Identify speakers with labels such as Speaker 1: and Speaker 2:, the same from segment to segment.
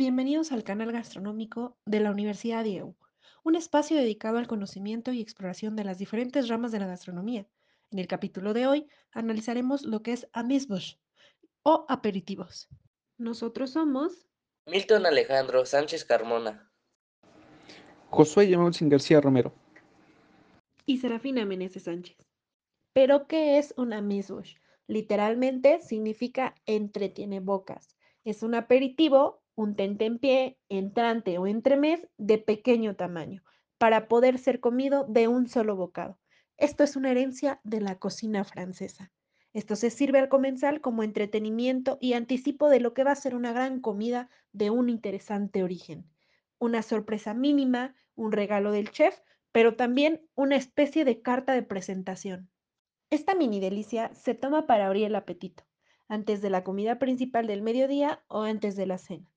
Speaker 1: Bienvenidos al canal gastronómico de la Universidad IEU, un espacio dedicado al conocimiento y exploración de las diferentes ramas de la gastronomía. En el capítulo de hoy analizaremos lo que es amuse o aperitivos. Nosotros somos
Speaker 2: Milton Alejandro Sánchez Carmona.
Speaker 3: Josué García Romero.
Speaker 1: y Serafina Meneses Sánchez. ¿Pero qué es un amuse Literalmente significa entretiene bocas. Es un aperitivo, un tentempié, entrante o entremés de pequeño tamaño, para poder ser comido de un solo bocado. Esto es una herencia de la cocina francesa. Esto se sirve al comensal como entretenimiento y anticipo de lo que va a ser una gran comida de un interesante origen. Una sorpresa mínima, un regalo del chef, pero también una especie de carta de presentación. Esta mini delicia se toma para abrir el apetito, antes de la comida principal del mediodía o antes de la cena.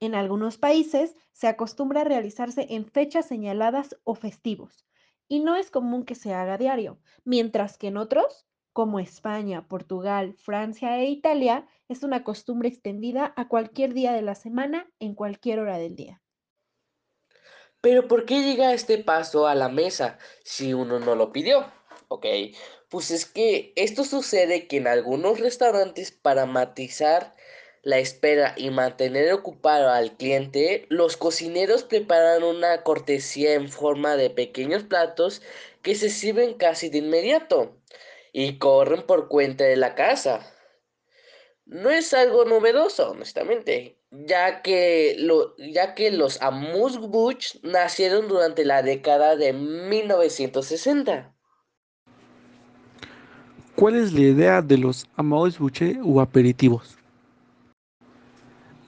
Speaker 1: En algunos países se acostumbra a realizarse en fechas señaladas o festivos, y no es común que se haga diario, mientras que en otros, como España, Portugal, Francia e Italia, es una costumbre extendida a cualquier día de la semana en cualquier hora del día.
Speaker 2: Pero ¿por qué llega este paso a la mesa si uno no lo pidió? Ok, pues es que esto sucede que en algunos restaurantes para matizar la espera y mantener ocupado al cliente, los cocineros preparan una cortesía en forma de pequeños platos que se sirven casi de inmediato y corren por cuenta de la casa. No es algo novedoso, honestamente, ya que, lo, ya que los amuse-bouches nacieron durante la década de 1960.
Speaker 3: ¿Cuál es la idea de los amuse-bouches o aperitivos?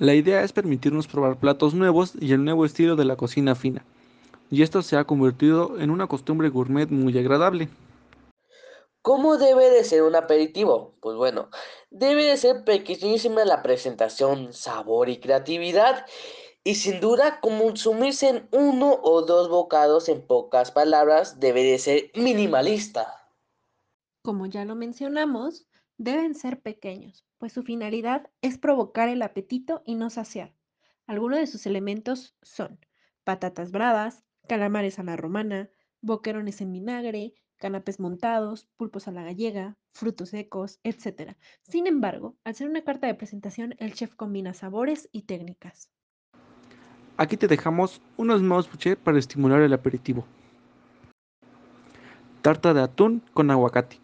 Speaker 3: La idea es permitirnos probar platos nuevos y el nuevo estilo de la cocina fina, y esto se ha convertido en una costumbre gourmet muy agradable.
Speaker 2: ¿Cómo debe de ser un aperitivo? Pues bueno, debe de ser pequeñísima la presentación, sabor y creatividad. Y sin duda, consumirse en uno o dos bocados, en pocas palabras, debe de ser minimalista.
Speaker 1: Como ya lo mencionamos, deben ser pequeños, pues su finalidad es provocar el apetito y no saciar. Algunos de sus elementos son patatas bravas, calamares a la romana, boquerones en vinagre, canapés montados, pulpos a la gallega, frutos secos, etc. Sin embargo, al ser una carta de presentación, el chef combina sabores y técnicas.
Speaker 3: Aquí te dejamos unos mouse para estimular el aperitivo. Tarta de atún con aguacate.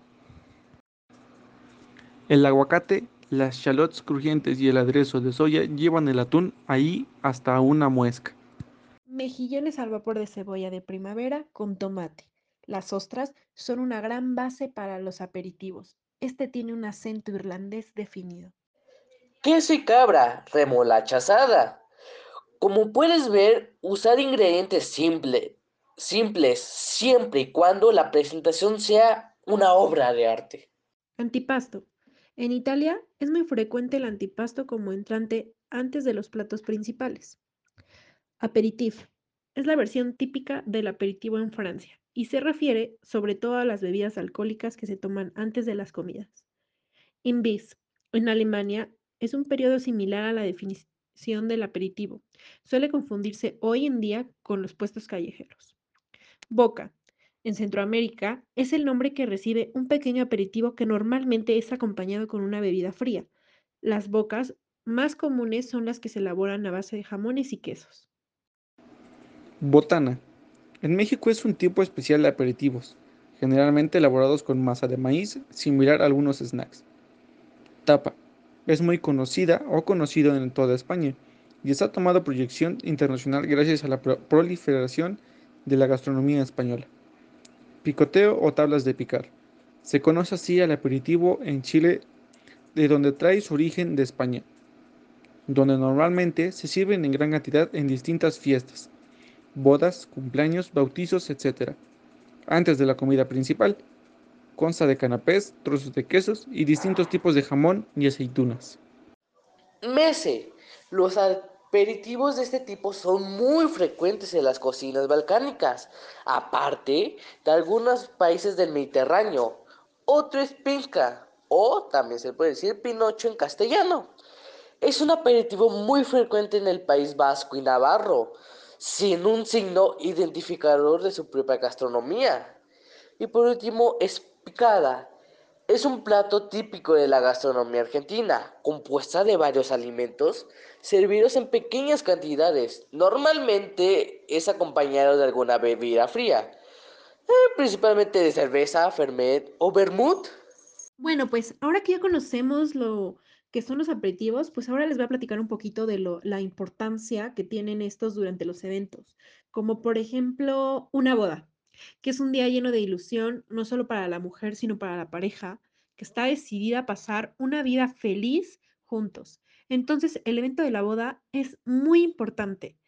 Speaker 3: El aguacate, las shallots crujientes y el aderezo de soya llevan el atún ahí hasta una muesca.
Speaker 1: Mejillones al vapor de cebolla de primavera con tomate. Las ostras son una gran base para los aperitivos. Este tiene un acento irlandés definido.
Speaker 2: Queso y cabra, remolacha asada. Como puedes ver, usar ingredientes simples siempre y cuando la presentación sea una obra de arte.
Speaker 1: Antipasto. En Italia es muy frecuente el antipasto como entrante antes de los platos principales. Aperitif es la versión típica del aperitivo en Francia y se refiere sobre todo a las bebidas alcohólicas que se toman antes de las comidas. Imbiss en Alemania es un periodo similar a la definición del aperitivo. Suele confundirse hoy en día con los puestos callejeros. Boca en Centroamérica es el nombre que recibe un pequeño aperitivo que normalmente es acompañado con una bebida fría. Las bocas más comunes son las que se elaboran a base de jamones y quesos.
Speaker 3: Botana. En México es un tipo especial de aperitivos, generalmente elaborados con masa de maíz, similar a algunos snacks. Tapa. Es muy conocida o conocido en toda España y está tomando proyección internacional gracias a la proliferación de la gastronomía española. Picoteo o tablas de picar. Se conoce así al aperitivo en Chile de donde trae su origen de España, donde normalmente se sirven en gran cantidad en distintas fiestas, bodas, cumpleaños, bautizos, etc. Antes de la comida principal, consta de canapés, trozos de quesos y distintos tipos de jamón y aceitunas.
Speaker 2: Mese, los aperitivos de este tipo son muy frecuentes en las cocinas balcánicas, aparte de algunos países del Mediterráneo. Otro es pinca, o también se puede decir pinocho en castellano. Es un aperitivo muy frecuente en el País Vasco y Navarro, sin un signo identificador de su propia gastronomía. Y por último, es picada. Es un plato típico de la gastronomía argentina, compuesta de varios alimentos servidos en pequeñas cantidades. Normalmente es acompañado de alguna bebida fría, eh, principalmente de cerveza, ferment o vermut.
Speaker 1: Bueno, pues ahora que ya conocemos lo que son los aperitivos, pues ahora les voy a platicar un poquito de lo, la importancia que tienen estos durante los eventos, como por ejemplo una boda, que es un día lleno de ilusión, no solo para la mujer, sino para la pareja, que está decidida a pasar una vida feliz juntos. Entonces, el evento de la boda es muy importante,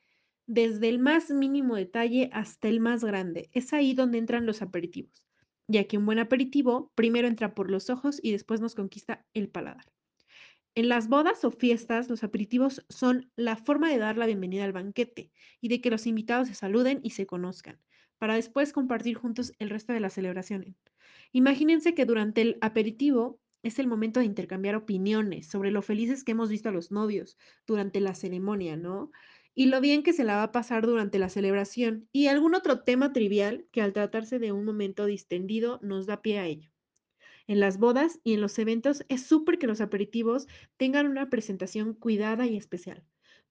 Speaker 1: desde el más mínimo detalle hasta el más grande. Es ahí donde entran los aperitivos, ya que un buen aperitivo primero entra por los ojos y después nos conquista el paladar. En las bodas o fiestas, los aperitivos son la forma de dar la bienvenida al banquete y de que los invitados se saluden y se conozcan, para después compartir juntos el resto de la celebración. Imagínense que durante el aperitivo es el momento de intercambiar opiniones sobre lo felices que hemos visto a los novios durante la ceremonia, ¿no? Y lo bien que se la va a pasar durante la celebración y algún otro tema trivial que al tratarse de un momento distendido nos da pie a ello. En las bodas y en los eventos es súper que los aperitivos tengan una presentación cuidada y especial.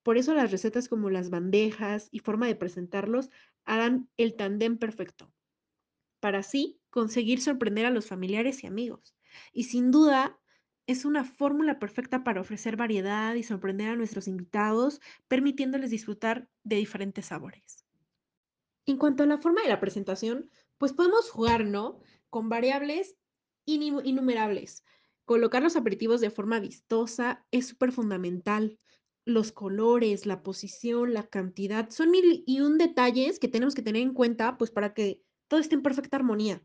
Speaker 1: Por eso las recetas como las bandejas y forma de presentarlos harán el tandem perfecto, para así conseguir sorprender a los familiares y amigos. Y sin duda, es una fórmula perfecta para ofrecer variedad y sorprender a nuestros invitados, permitiéndoles disfrutar de diferentes sabores. En cuanto a la forma de la presentación, pues podemos jugar. Con variables innumerables. Colocar los aperitivos de forma vistosa es súper fundamental. Los colores, la posición, la cantidad, son mil y un detalles que tenemos que tener en cuenta, pues para que todo esté en perfecta armonía.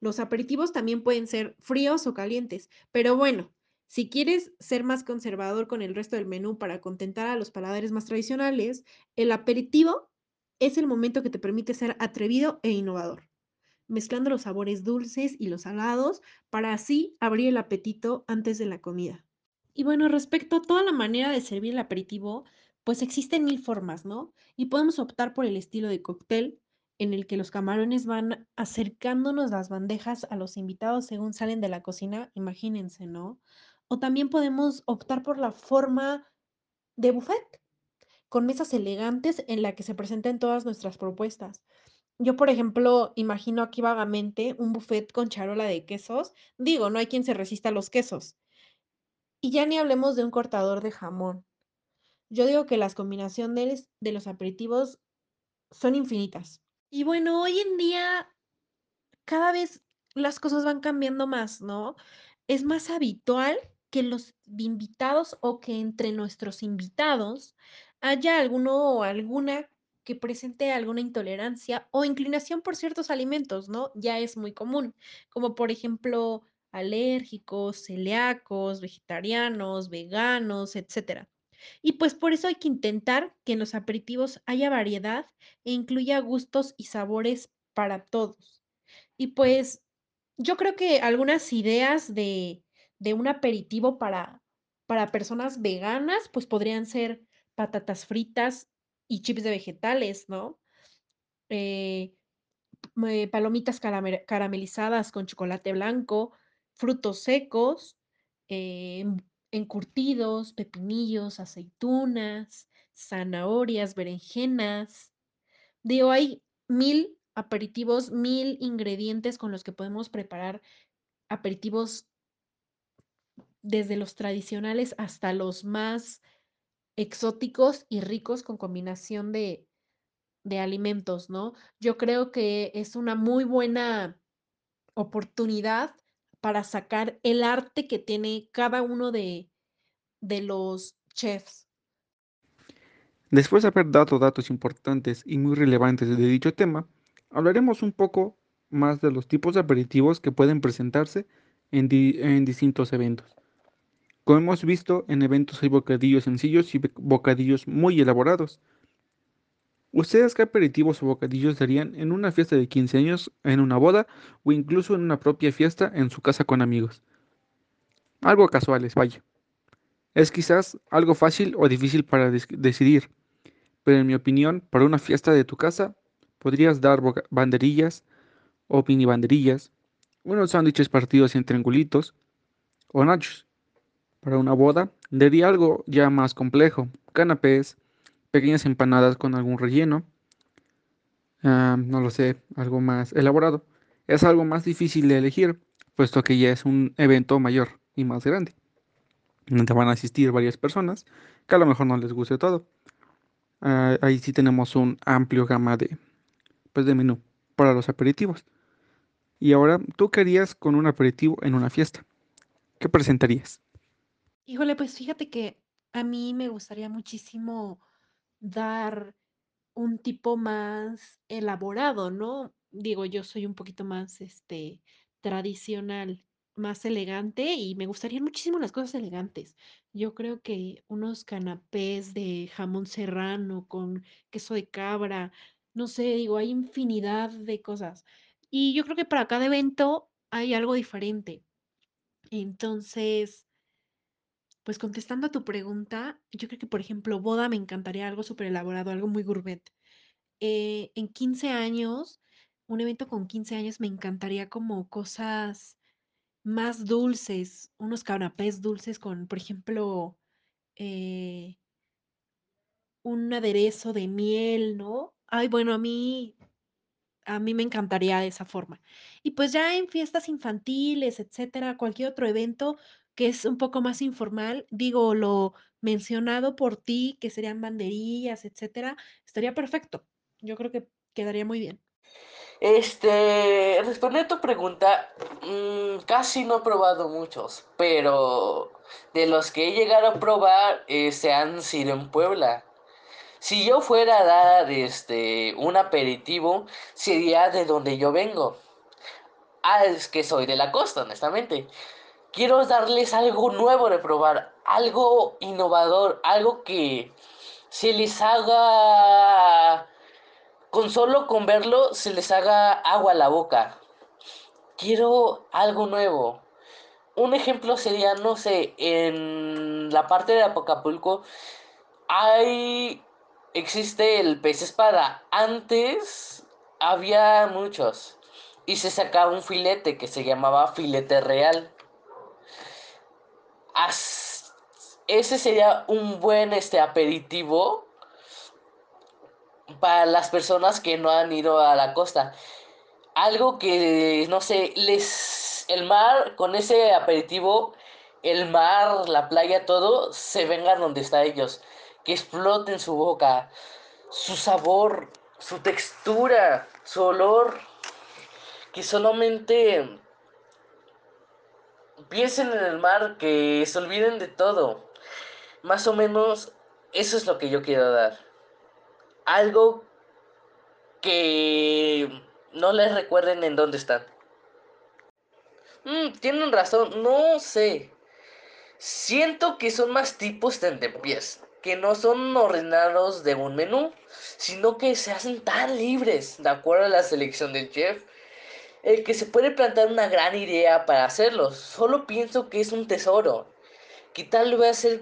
Speaker 1: Los aperitivos también pueden ser fríos o calientes, pero bueno, si quieres ser más conservador con el resto del menú para contentar a los paladares más tradicionales, el aperitivo es el momento que te permite ser atrevido e innovador, mezclando los sabores dulces y los salados para así abrir el apetito antes de la comida. Y bueno, respecto a toda la manera de servir el aperitivo, pues existen mil formas, ¿no? Y podemos optar por el estilo de cóctel, en el que los camarones van acercándonos las bandejas a los invitados según salen de la cocina, imagínense, ¿no? O también podemos optar por la forma de buffet, con mesas elegantes en la que se presenten todas nuestras propuestas. Yo, por ejemplo, imagino aquí vagamente un buffet con charola de quesos. Digo, no hay quien se resista a los quesos. Y ya ni hablemos de un cortador de jamón. Yo digo que las combinaciones de los aperitivos son infinitas. Y bueno, hoy en día cada vez las cosas van cambiando más, ¿no? Es más habitual que los invitados o que entre nuestros invitados haya alguno o alguna que presente alguna intolerancia o inclinación por ciertos alimentos, ¿no? Ya es muy común, como por ejemplo alérgicos, celíacos, vegetarianos, veganos, etcétera. Y pues por eso hay que intentar que en los aperitivos haya variedad e incluya gustos y sabores para todos. Y pues yo creo que algunas ideas de, de un aperitivo para, para personas veganas, pues podrían ser patatas fritas y chips de vegetales, ¿no? Eh, palomitas caramelizadas con chocolate blanco, frutos secos, eh, encurtidos, pepinillos, aceitunas, zanahorias, berenjenas. Digo, hay mil aperitivos, mil ingredientes con los que podemos preparar aperitivos desde los tradicionales hasta los más exóticos y ricos con combinación de, de alimentos, ¿no? Yo creo que es una muy buena oportunidad para sacar el arte que tiene cada uno de, de los chefs.
Speaker 3: Después de haber dado datos importantes y muy relevantes de dicho tema, hablaremos un poco más de los tipos de aperitivos que pueden presentarse en, en distintos eventos. Como hemos visto, en eventos hay bocadillos sencillos y bocadillos muy elaborados. ¿Ustedes qué aperitivos o bocadillos darían en una fiesta de 15 años, en una boda o incluso en una propia fiesta en su casa con amigos? Algo casuales, vaya. Es quizás algo fácil o difícil para decidir, pero en mi opinión, para una fiesta de tu casa, podrías dar banderillas o mini banderillas, unos sándwiches partidos en triangulitos o nachos. Para una boda, daría algo ya más complejo, canapés, pequeñas empanadas con algún relleno, ah, no lo sé, algo más elaborado. Es algo más difícil de elegir, puesto que ya es un evento mayor y más grande donde van a asistir varias personas, que a lo mejor no les guste todo. Ah, ahí sí tenemos un amplio gama de, pues, de menú para los aperitivos. Y ahora, ¿tú qué harías con un aperitivo en una fiesta? ¿Qué presentarías?
Speaker 1: Híjole, pues fíjate que a mí me gustaría muchísimo dar un tipo más elaborado, ¿no? Digo, yo soy un poquito más, este, tradicional más elegante y me gustarían muchísimo las cosas elegantes. Yo creo que unos canapés de jamón serrano con queso de cabra, no sé, digo, hay infinidad de cosas. Y yo creo que para cada evento hay algo diferente. Entonces, pues contestando a tu pregunta, yo creo que, por ejemplo, boda me encantaría algo súper elaborado, algo muy gourmet. Eh, en 15 años, un evento con 15 años me encantaría como cosas más dulces, unos canapés dulces con, por ejemplo, eh un aderezo de miel, ¿no? Ay, bueno, a mí a mí me encantaría de esa forma. Y, pues, ya en fiestas infantiles, etcétera, cualquier otro evento que es un poco más informal, digo, lo mencionado por ti, que serían banderillas, etcétera, estaría perfecto. Yo creo que quedaría muy bien.
Speaker 2: Este, respondiendo a tu pregunta, mm, casi no he probado muchos, pero de los que he llegado a probar eh, se han sido en Puebla. Si yo fuera a dar este, un aperitivo, sería de donde yo vengo. Ah, es que soy de la costa, honestamente. Quiero darles algo nuevo de probar, algo innovador, algo que se les haga con solo con verlo se les haga agua a la boca. Quiero algo nuevo. Un ejemplo sería, no sé, en la parte de Acapulco hay existe el pez espada. Antes había muchos y se sacaba un filete que se llamaba filete real. Ese sería un buen este aperitivo para las personas que no han ido a la costa. Algo que, no sé, les... El mar, con ese aperitivo, el mar, la playa, todo, se vengan donde está ellos. Que exploten su boca, su sabor, su textura, su olor. Que solamente piensen en el mar, que se olviden de todo. Más o menos, eso es lo que yo quiero dar algo que no les recuerden en dónde están. Mm, tienen razón, no sé. Siento que son más tipos tentempiés, que no son ordenados de un menú, sino que se hacen tan libres, de acuerdo a la selección del chef, el que se puede plantar una gran idea para hacerlos. Solo pienso que es un tesoro, que tal vez,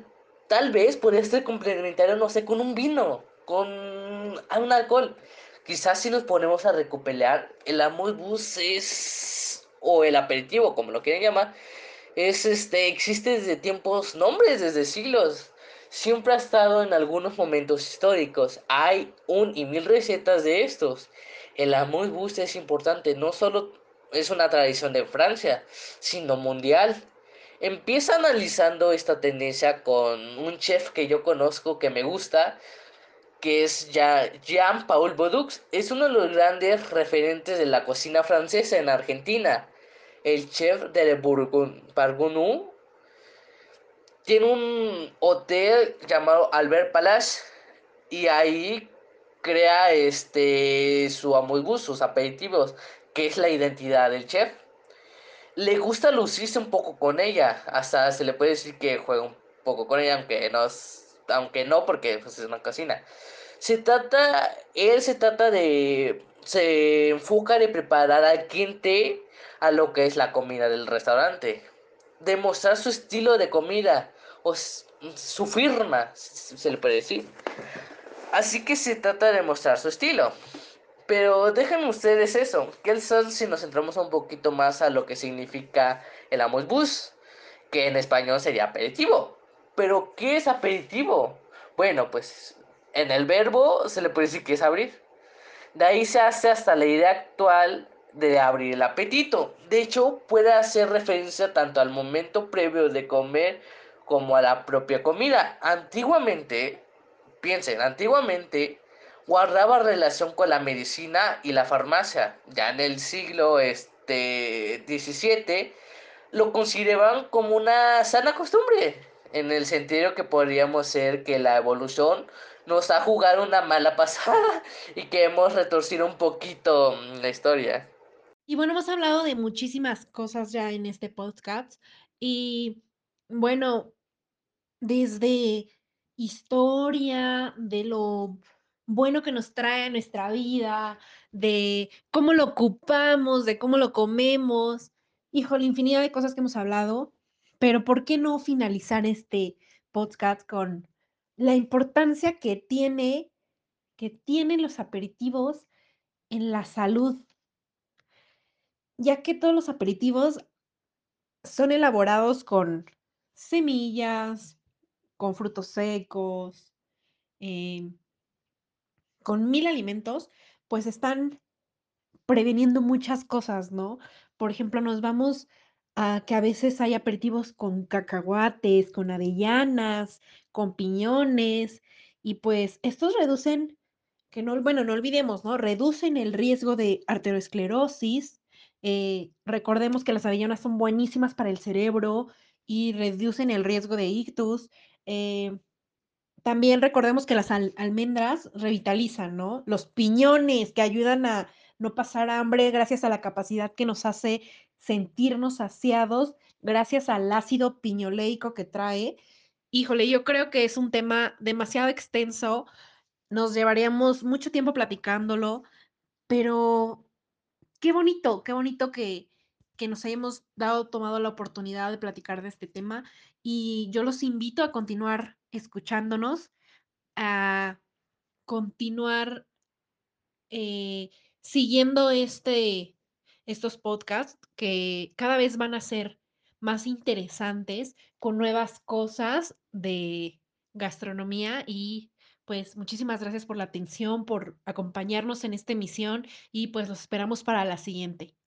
Speaker 2: tal vez podría ser complementario, no sé, con un vino con un alcohol. Quizás si nos ponemos a recuperar, el bus es, o el aperitivo, como lo quieren llamar, es este, existe desde tiempos, nombres, desde siglos. Siempre ha estado en algunos momentos históricos. Hay un y mil recetas de estos. El bus es importante, no solo es una tradición de Francia, sino mundial. Empieza analizando esta tendencia con un chef que yo conozco que me gusta, que es Jean-Paul Boudux, es uno de los grandes referentes de la cocina francesa en Argentina. El chef de Bourgogne tiene un hotel llamado Albert Palace y ahí crea este su amuse sus aperitivos, que es la identidad del chef. Le gusta lucirse un poco con ella, hasta se le puede decir que juega un poco con ella, aunque no aunque no porque pues, es una cocina. Se trata, él se trata de, se enfoca de preparar al cliente a lo que es la comida del restaurante. Demostrar su estilo de comida. su firma, se le puede decir. Así que se trata de mostrar su estilo. Pero déjenme ustedes eso. ¿Qué son si nos centramos un poquito más a lo que significa el amos bus? Que en español sería aperitivo. Pero, ¿qué es aperitivo? Bueno, pues en el verbo se le puede decir que es abrir. De ahí se hace hasta la idea actual de abrir el apetito. De hecho, puede hacer referencia tanto al momento previo de comer como a la propia comida. Antiguamente, piensen, antiguamente guardaba relación con la medicina y la farmacia. Ya en el siglo este, XVII lo consideraban como una sana costumbre, en el sentido que podríamos ser que la evolución nos ha jugado una mala pasada y que hemos retorcido un poquito la historia.
Speaker 1: Y bueno, hemos hablado de muchísimas cosas ya en este podcast y bueno, desde historia, de lo bueno que nos trae nuestra vida, de cómo lo ocupamos, de cómo lo comemos. Híjole, infinidad de cosas que hemos hablado, pero ¿por qué no finalizar este podcast con la importancia que tiene que tienen los aperitivos en la salud? Ya que todos los aperitivos son elaborados con semillas, con frutos secos, em, con mil alimentos, pues están previniendo muchas cosas, ¿no? Por ejemplo, nos vamos a que a veces hay aperitivos con cacahuates, con avellanas, con piñones, y pues estos reducen, que no, bueno, no olvidemos, ¿no? Reducen el riesgo de arteriosclerosis. eh, recordemos que las avellanas son buenísimas para el cerebro y reducen el riesgo de ictus. Eh, también recordemos que las al- almendras revitalizan, ¿no? Los piñones que ayudan a no pasar hambre gracias a la capacidad que nos hace sentirnos saciados, gracias al ácido piñoleico que trae. Híjole, yo creo que es un tema demasiado extenso, nos llevaríamos mucho tiempo platicándolo, pero qué bonito, qué bonito que, que nos hayamos dado, tomado la oportunidad de platicar de este tema y yo los invito a continuar escuchándonos a continuar eh, siguiendo este, estos podcasts que cada vez van a ser más interesantes con nuevas cosas de gastronomía y pues muchísimas gracias por la atención, por acompañarnos en esta emisión y pues los esperamos para la siguiente.